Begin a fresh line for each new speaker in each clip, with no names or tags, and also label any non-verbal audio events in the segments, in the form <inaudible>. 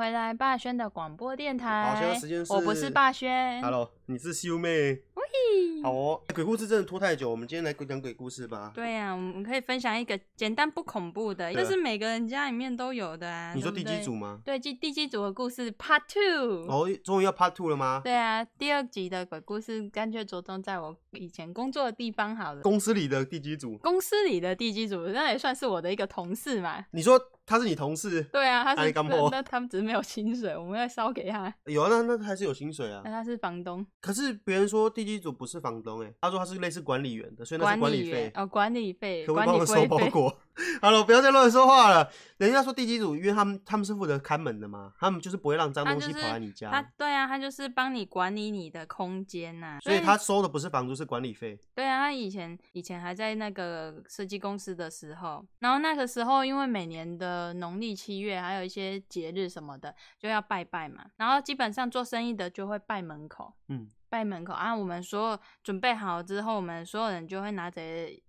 回来，霸轩的广播电台。
好，现在时间是。
我不是霸轩。
Hello，你是秀妹。喂。好哦，鬼故事真的拖太久，我们今天来讲鬼故事吧。
对呀、啊，我们可以分享一个简单不恐怖的，这是每个人家里面都有的啊。
你说第几组吗？
对，第第几组的故事 Part Two。
哦，终于要 Part Two 了吗？
对啊，第二集的鬼故事干脆着重在我以前工作的地方好了。
公司里的第几组。公
司里的第几组，那也算是我的一个同事嘛。
你说。他是你同事？
对啊，他是。那他们只是没有薪水，我们要烧给他。
有啊，那那还是有薪水啊。
那他是房东。可
是别人说地基组不是房东哎，他说他是类似管理员的，所以那是管理费。
哦，管理费。
可不可以帮我收包裹？<laughs> 好了，不要再乱说话了。人家说地基组，因为他们他们是负责看门的嘛，他们就是不会让脏东西跑来你家。
他对啊，他就是帮你管理你的空间呐。
所以他收的不是房租，是管理费。
对啊，他以前以前还在那个设计公司的时候，然后那个时候因为每年的农历七月还有一些节日什么的，就要拜拜嘛。然后基本上做生意的就会拜门口，嗯，拜门口啊。我们所有准备好之后，我们所有人就会拿着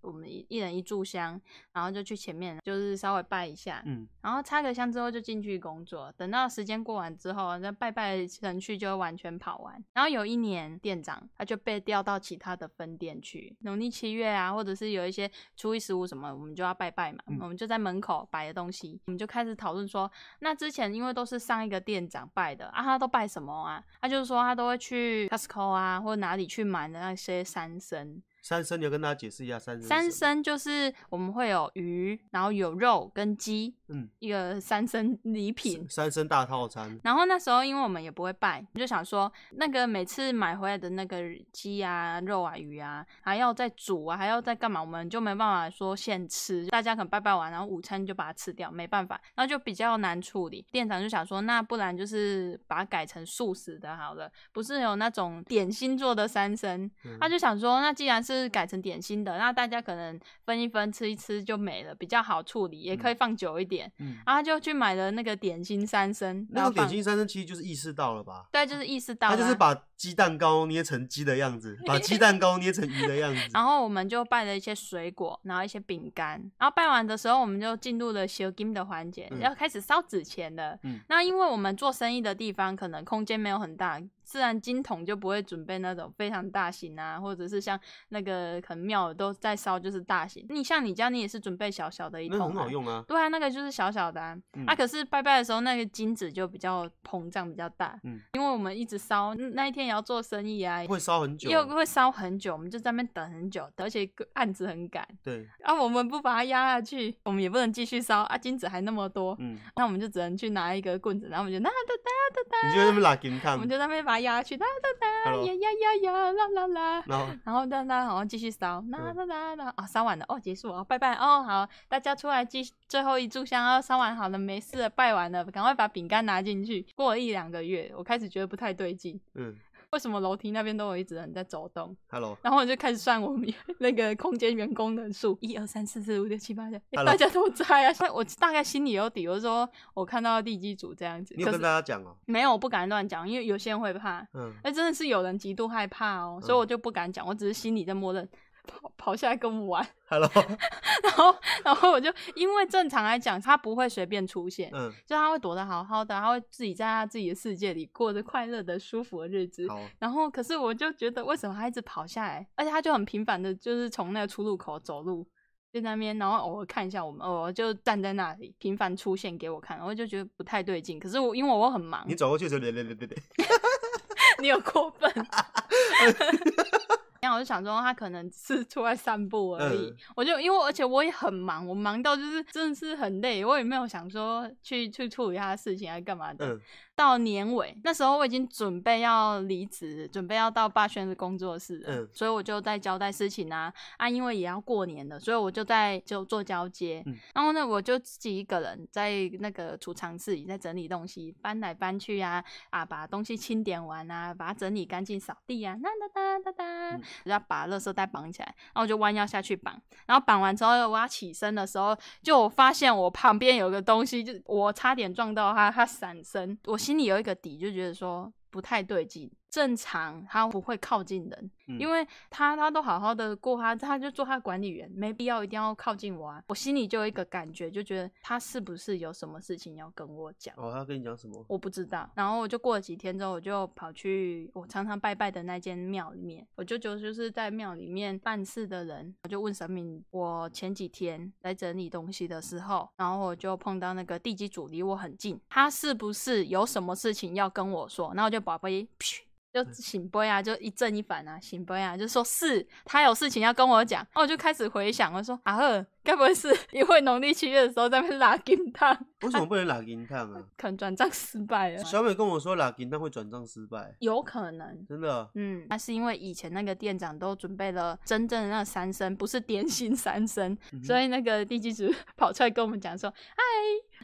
我们一人一炷香，然后就去前面，就是稍微拜一下，嗯，然后插个香之后就进去工作。等到时间过完之后，那拜拜程序就完全跑完。然后有一年店长他就被调到其他的分店去，农历七月啊，或者是有一些初一十五什么，我们就要拜拜嘛，嗯，我们就在门口摆的东西，我们就开始讨论。说那之前因为都是上一个店长拜的啊，他都拜什么啊？他就是说他都会去 Costco 啊，或哪里去买的那些山参。
三牲，你要跟大家解释一下三牲。
三牲就是我们会有鱼，然后有肉跟鸡，嗯，一个三牲礼品，
三牲大套餐。
然后那时候因为我们也不会拜，就想说那个每次买回来的那个鸡啊、肉啊、鱼啊，还要再煮啊，还要再干嘛，我们就没办法说现吃。大家可能拜拜完，然后午餐就把它吃掉，没办法，然后就比较难处理。店长就想说，那不然就是把它改成素食的好了，不是有那种点心做的三牲，嗯，他就想说，那既然是是改成点心的，那大家可能分一分吃一吃就没了，比较好处理，也可以放久一点。嗯，然后他就去买了那个点心三牲。
那个点心三牲其实就是意识到了吧？
对，就是意识到了。
他就是把鸡蛋糕捏成鸡的样子，把鸡蛋糕捏成鱼的样子。<laughs>
然后我们就拜了一些水果，然后一些饼干。然后拜完的时候，我们就进入了烧金的环节，要开始烧纸钱了。嗯，那因为我们做生意的地方可能空间没有很大。自然金桶就不会准备那种非常大型啊，或者是像那个可能庙都在烧，就是大型。你像你家，你也是准备小小的一桶，啊，
很好用啊。
对啊，那个就是小小的啊。嗯、啊，可是拜拜的时候，那个金纸就比较膨胀，比较大。嗯，因为我们一直烧，那一天也要做生意啊，
会烧很久，
又会烧很久，我们就在那边等很久，而且案子很赶。
对，
啊，我们不把它压下去，我们也不能继续烧啊，金纸还那么多。嗯，那我们就只能去拿一个棍子，然后我们就哒哒哒哒哒，
你就在那边拉金看，
我们就在那边把它压下去，哒哒哒。呀呀呀呀啦啦啦，然后然后让他好像继续烧，啦啦啦啦啊，烧完了哦，结束哦，拜拜哦，好，大家出来继最后一炷香哦，烧完好了，没事了，拜完了，赶快把饼干拿进去。过了一两个月，我开始觉得不太对劲，嗯。为什么楼梯那边都有一直人在走动
？Hello，
然后我就开始算我们 <laughs> 那个空间员工人数，一二三四四五六七八九，大家都在啊。所以我大概心里有底，我就说我看到地基组这样子。
你有跟大家讲哦？
没有，我不敢乱讲，因为有些人会怕。嗯，那真的是有人极度害怕哦，所以我就不敢讲，我只是心里在默认。跑跑下来跟我们玩
，Hello，<laughs>
然后然后我就因为正常来讲，他不会随便出现，嗯，就他会躲得好好的，他会自己在他自己的世界里过着快乐的、舒服的日子。然后可是我就觉得，为什么他一直跑下来？而且他就很频繁的，就是从那个出入口走路，就在那边，然后偶尔看一下我们，偶尔就站在那里频繁出现给我看，我就觉得不太对劲。可是我因为我很忙，
你走过去的时候，对对对对对，
你有过分。<laughs> 然后我就想说，他可能是出来散步而已。嗯、我就因为，而且我也很忙，我忙到就是真的是很累，我也没有想说去去处理他的事情，还干嘛的。嗯到年尾那时候，我已经准备要离职，准备要到霸轩的工作室了，嗯，所以我就在交代事情啊啊，因为也要过年了，所以我就在就做交接，嗯，然后呢，我就自己一个人在那个储藏室里在整理东西，搬来搬去啊啊，把东西清点完啊，把它整理干净，扫地啊，哒哒哒哒哒，然后把垃圾袋绑起来，然后我就弯腰下去绑，然后绑完之后我要起身的时候，就我发现我旁边有个东西，就我差点撞到它，它闪身，我。心里有一个底，就觉得说不太对劲，正常他不会靠近人，
嗯、
因为他他都好好的过他，他就做他管理员，没必要一定要靠近我啊。我心里就有一个感觉，就觉得他是不是有什么事情要跟我讲？
哦，他跟你讲什么？
我不知道。然后我就过了几天之后，我就跑去我常常拜拜的那间庙里面，我舅舅就是在庙里面办事的人，我就问神明，我前几天来整理东西的时候，然后我就碰到那个地基主离我很近，他是不是有什么事情要跟我说？然后我就宝贝，嘘。就醒杯啊，就一正一反啊，醒杯啊，就说是他有事情要跟我讲，然后我就开始回想，我说啊呵，该不会是因为农历七月的时候在那边拉金汤？
为什么不能拉金汤啊？<laughs>
可能转账失败了。
小美跟我说拉金汤会转账失败，
有可能，
真的。
嗯，那是因为以前那个店长都准备了真正的那三牲，不是点心三牲，嗯、所以那个地基主 <laughs> 跑出来跟我们讲说，嗨，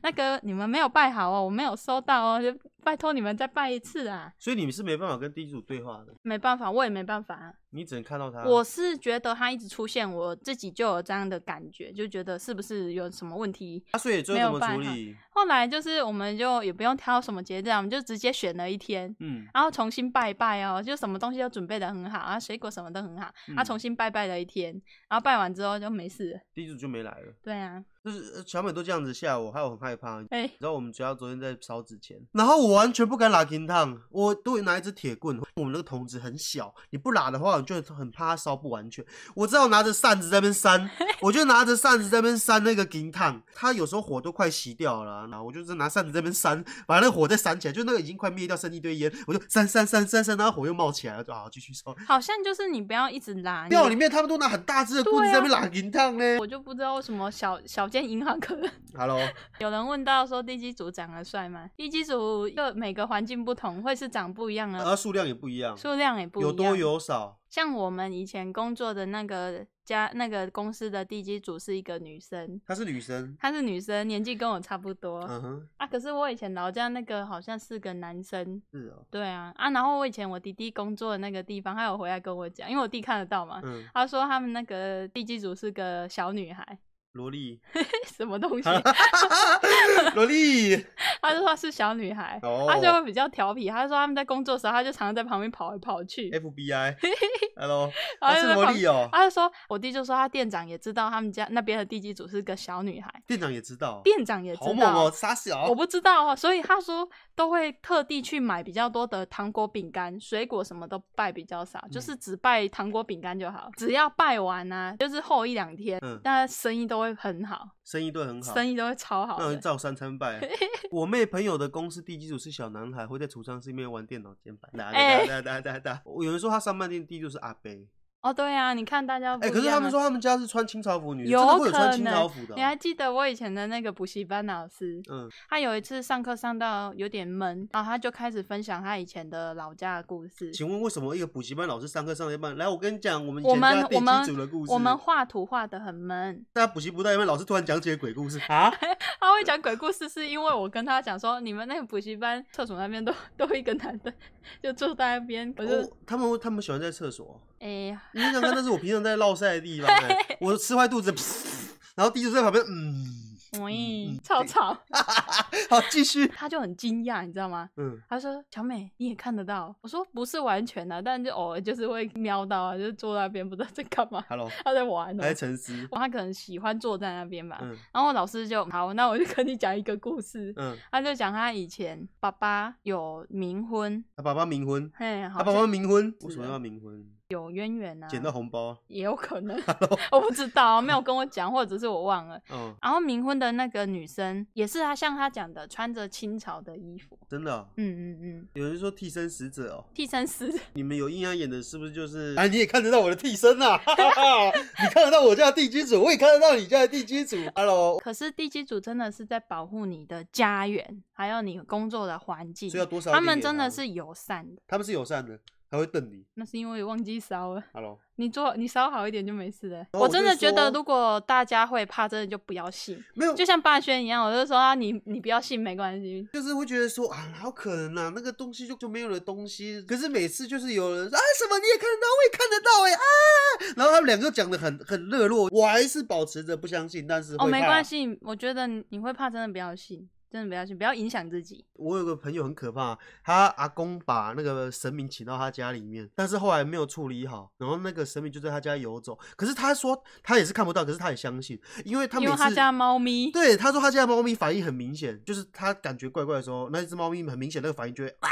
那个你们没有拜好哦，我没有收到哦，<laughs> 就。拜托你们再拜一次啊！
所以你们是没办法跟地基主对话的。
没办法，我也没办法。
你只能看到他。
我是觉得他一直出现，我自己就有这样的感觉，就觉得是不是有什么问题？
啊，所以最后怎么处理？
后来就是我们就也不用挑什么节日，我们就直接选了一天，嗯，然后重新拜拜哦，就什么东西都准备的很好啊，水果什么都很好，他、嗯、重新拜拜了一天，然后拜完之后就没事了，
地主就没来了。
对啊。
就是小美都这样子吓我，害我很害怕。哎、
欸，
然后我们学校昨天在烧纸钱，然后我完全不敢拉金烫，我都会拿一支铁棍。我们那个筒子很小，你不拉的话，我就很怕它烧不完全。我知道拿着扇子在那边扇，<laughs> 我就拿着扇子在那边扇那个金烫。它有时候火都快熄掉了，然后我就是拿扇子在边扇，把那个火再扇起来，就那个已经快灭掉，剩一堆烟，我就扇扇扇扇扇，然后火又冒起来了，就好继续烧。
好像就是你不要一直拉，
庙里面他们都拿很大支的棍子在那边拉银烫呢。
我就不知道为什么小小间银行可能。<laughs>
Hello，<laughs>
有人问到说地基组长得帅吗？地基组就每个环境不同，会是长不一样的，
而数量也不一样，
数量也不一样，
有多有少。
像我们以前工作的那个家那个公司的地基主是一个女生，
她是女生，
她是女生，年纪跟我差不多。
嗯哼，
啊，可是我以前老家那个好像是个男生。
是哦。
对啊，啊，然后我以前我弟弟工作的那个地方，他有回来跟我讲，因为我弟看得到嘛，嗯，他说他们那个地基主是个小女孩。
萝莉，
什么东西？<laughs>
萝莉，
他就说是小女孩，他就会比较调皮。他说他们在工作的时候，他就常常在旁边跑来跑去。<laughs>
FBI，Hello，他 <laughs> 是萝莉哦。
他就说，我弟就说他店长也知道他们家那边的地基组是个小女孩。
店长也知道，
店长也知道，好
猛哦，傻小。
我不知道啊，所以他说都会特地去买比较多的糖果、饼干、水果，什么都拜比较少，就是只拜糖果、饼干就好。只要拜完啊，就是后一两天，但生意都会。很好，
生意都很好，
生意都会超好。
那照三餐拜。<laughs> 我妹朋友的公司地基组是小男孩，会在储藏室里面玩电脑键盘。哒哒哒哒哒。有人说他上半天地基组是阿伯。
哦，对啊，你看大家哎、
欸，可是他们说他们家是穿清朝服女，
有
可能穿清朝服的、哦。
你还记得我以前的那个补习班老师？嗯，他有一次上课上到有点闷，然后他就开始分享他以前的老家的故事。
请问为什么一个补习班老师上课上一半，来，我跟你讲我们以前家地基主的故事。
我们画图画的很闷。
大家补习不到一半，老师突然讲起了鬼故事 <laughs> 啊？
他会讲鬼故事，是因为我跟他讲说，你们那个补习班厕所那边都都一个男的，就坐在那边。我就、
哦、他们他们喜欢在厕所。
哎呀，
你想看那是我平常在烙赛的地方、<laughs> 欸，我吃坏肚子，然后地主在旁边，嗯。
嗯，吵吵，<laughs>
好，继续。
他就很惊讶，你知道吗？嗯，他说：“小美，你也看得到？”我说：“不是完全的，但就偶尔就是会瞄到啊，就是坐那边不知道在干嘛。”
Hello，
他在玩，
还在沉思。
他可能喜欢坐在那边吧。嗯，然后老师就好，那我就跟你讲一个故事。嗯，他就讲他以前爸爸有冥婚，
他爸爸冥婚，
嘿，
他爸爸冥婚，为什么要冥婚？
有渊源啊，
捡到红包
也有可能，<laughs> 我不知道，没有 <laughs> 跟我讲，或者是我忘了。嗯，然后冥婚的那个女生也是她像她讲的，穿着清朝的衣服，
真的、哦。
嗯嗯嗯，
有人说替身使者哦，
替身使者，<laughs>
你们有阴阳眼的，是不是就是？哎，你也看得到我的替身啊，你看得到我家的地基主，我也看得到你家的地基主。Hello，
可是地基主真的是在保护你的家园，还有你工作的环境，
所以要多少？
他们真的是友善的，
他们是友善的。还会瞪你，
那是因为忘记烧了。
Hello，
你做你烧好一点就没事了。我真的觉得，如果大家会怕，真的就不要信。
没有，
就像霸轩一样，我就说啊，你你不要信，没关系。
就是会觉得说啊，好可能啊，那个东西就就没有了东西。可是每次就是有人说啊，什么你也看得到，我也看得到哎啊，然后他们两个讲的很很热络，我还是保持着不相信，但是
哦，没关系，我觉得你会怕，真的不要信。真的不要去，不要影响自己。
我有个朋友很可怕，他阿公把那个神明请到他家里面，但是后来没有处理好，然后那个神明就在他家游走。可是他说他也是看不到，可是他也相信，因为他
因为他家猫咪，
对，他说他家猫咪反应很明显，就是他感觉怪怪的时候，那一只猫咪很明显那个反应就会啊，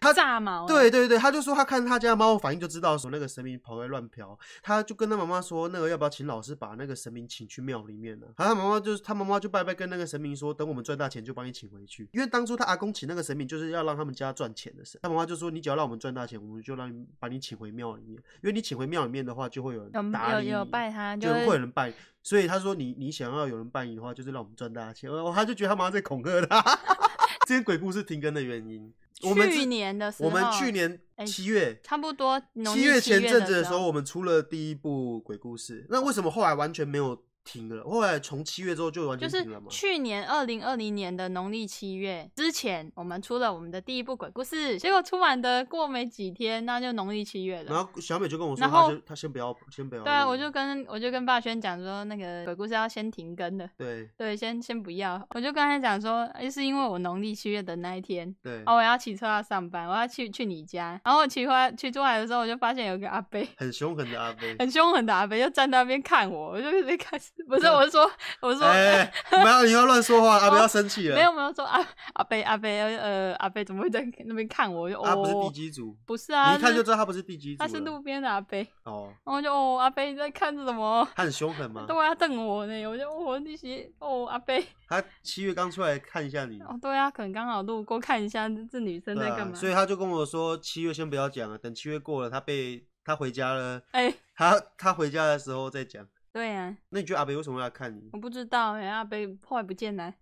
他
炸毛。
对对对，他就说他看他家猫反应就知道说那个神明跑来乱飘，他就跟他妈妈说，那个要不要请老师把那个神明请去庙里面呢？然后他妈妈就是他妈妈就拜拜跟那个神明说，等我们赚大钱就帮你请回去，因为当初他阿公请那个神明就是要让他们家赚钱的神，他妈妈就说你只要让我们赚大钱，我们就让你把你请回庙里面，因为你请回庙里面的话就会有人打理，
有有拜他，
就会有人拜。所以他说你你想要有人拜你的话，就是让我们赚大钱。我他就觉得他妈在恐吓他。<laughs> 这些鬼故事停更的原因，我们
去年的时候，
我们去年七月、欸、
差不多
七月前阵子的时候，我们出了第一部鬼故事。那为什么后来完全没有？停了，后来从七月之后就完全停了嘛。
就是去年二零二零年的农历七月之前，我们出了我们的第一部鬼故事，结果出完的过没几天，那就农历七月了。
然后小美就跟我说，他他先不要，先不要。
对啊，我就跟我就跟霸轩讲说，那个鬼故事要先停更的。
对
对，先先不要。我就跟他讲说，哎，是因为我农历七月的那一天，
对，
哦，我要骑车要上班，我要去去你家。然后我骑回来骑出来的时候，我就发现有个阿伯，
很凶狠的阿伯，
很凶狠的阿伯，就站在那边看我，我就开始 <laughs> 不是，我是说。我说，
哎，<laughs> 不要，你要乱说话，阿贝要生气了。
没有没有说阿阿贝阿贝呃阿贝怎么会在那边看我？
他不是地基组，
不是啊，
你一看就知道他不是地基组，
他是路边的阿贝。
哦，
然后就哦阿贝你在看着什么？
他很凶狠吗？<laughs>
对啊，瞪我呢，我就我那些哦阿贝。
他七月刚出来看一下你。
哦，对啊，可能刚好路过看一下这女生在干嘛，
所以他就跟我说七月先不要讲了，等七月过了，他被他回家了，
哎，
他他回家的时候再讲。
对呀、啊，
那你觉得阿北为什么要来看你？
我不知道哎、欸，阿北后来不见了。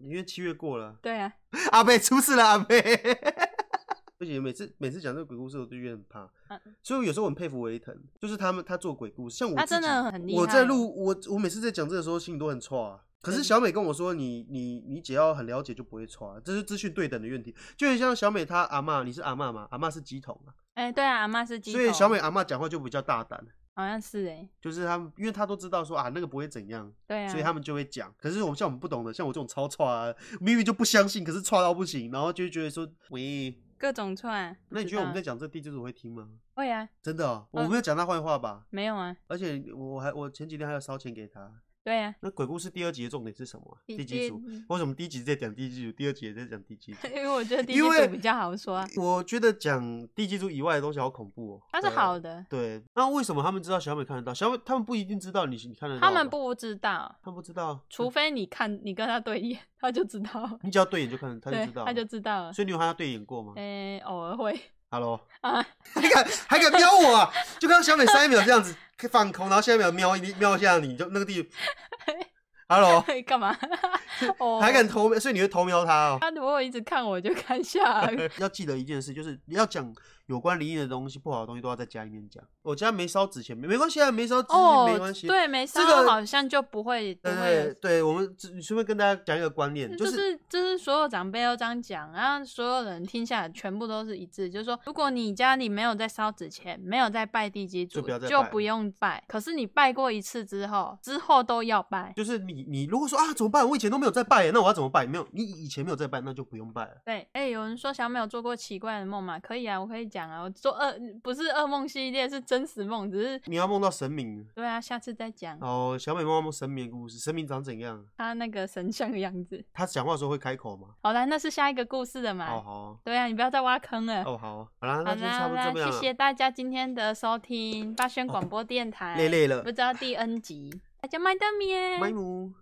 因为七月过了。
对呀、啊，<laughs>
阿北出事了，阿北。<laughs> 而且，每次每次讲这个鬼故事，我都觉得很怕。啊、所以有时候我很佩服维腾，就是他们他做鬼故事，像我
他真的很厉害。
我在录我我每次在讲这个时候，心里都很错啊。可是小美跟我说，你你你只要很了解就不会错，这是资讯对等的问题。就很像小美她阿嬷，你是阿嬷吗？阿嬷是鸡桶啊。
哎、欸，对啊，阿妈是乩童。
所以小美阿嬷讲话就比较大胆。
好像是哎、欸，
就是他们，因为他都知道说啊，那个不会怎样，
对啊，
所以他们就会讲。可是我们像我们不懂的，像我这种超串啊，明明就不相信，可是串到不行，然后就觉得说喂，
各种串。那
你觉得我们在讲这地主会听吗？
会啊，
真的、喔，我没有讲他坏话吧、嗯？
没有啊，
而且我还我前几天还要烧钱给他。
对呀、啊，
那鬼故事第二集的重点是什么、啊？
地
基主。为什么第一集在讲地基主，第二集也在讲地基主？<laughs>
因为我觉得地基主比较好说。
啊我觉得讲地基主以外的东西好恐怖哦、喔。
它是好的。
对。那为什么他们知道小美看得到？小美他们不一定知道你，你看得到。
他们不知道。
他们不知道。除
非你看，你跟他对眼，他就知道。
你只要对眼就看，他就知道。
他就知道了。
所以你有和他对眼过吗？
嗯、欸，偶尔会。
Hello。啊。还敢还敢瞄我啊？就刚刚小美三秒这样子放空，然后下一秒瞄一瞄一下你，就那个地。<laughs> Hello，
干嘛？<laughs>
还敢偷？所以你会偷瞄他哦？
他如果一直看我，就看下。<laughs>
要记得一件事，就是你要讲。有关灵异的东西，不好的东西都要在家里面讲。我家没烧纸钱，没没关系啊，没烧纸钱没关系。
对，没烧，这个好像就不会。
对对对，我们你顺便跟大家讲一个观念，就是
就是所有长辈都这样讲，然后所有人听下来全部都是一致，就是说，如果你家里没有在烧纸钱，没有在拜地基主，就不用拜。可是你拜过一次之后，之后都要拜。
就是你你如果说啊怎么办？我以前都没有在拜，那我要怎么拜？没有，你以前没有在拜，那就不用拜了。
对，哎，有人说小美有做过奇怪的梦吗？可以啊，我可以。讲啊，我做噩不是噩梦系列，是真实梦，只是
你要梦到神明。
对啊，下次再讲。
哦，小美梦到梦神明的故事，神明长怎样？
他那个神像的样子。
他讲话的时候会开口吗？
好啦，那是下一个故事的嘛。
哦好。
对啊，你不要再挖坑了。
哦好。好啦，那就差不多这样。
谢谢大家今天的收听，八轩广播电台。
累累了，
不知道第 N 集，大家麦当面。
麦姆。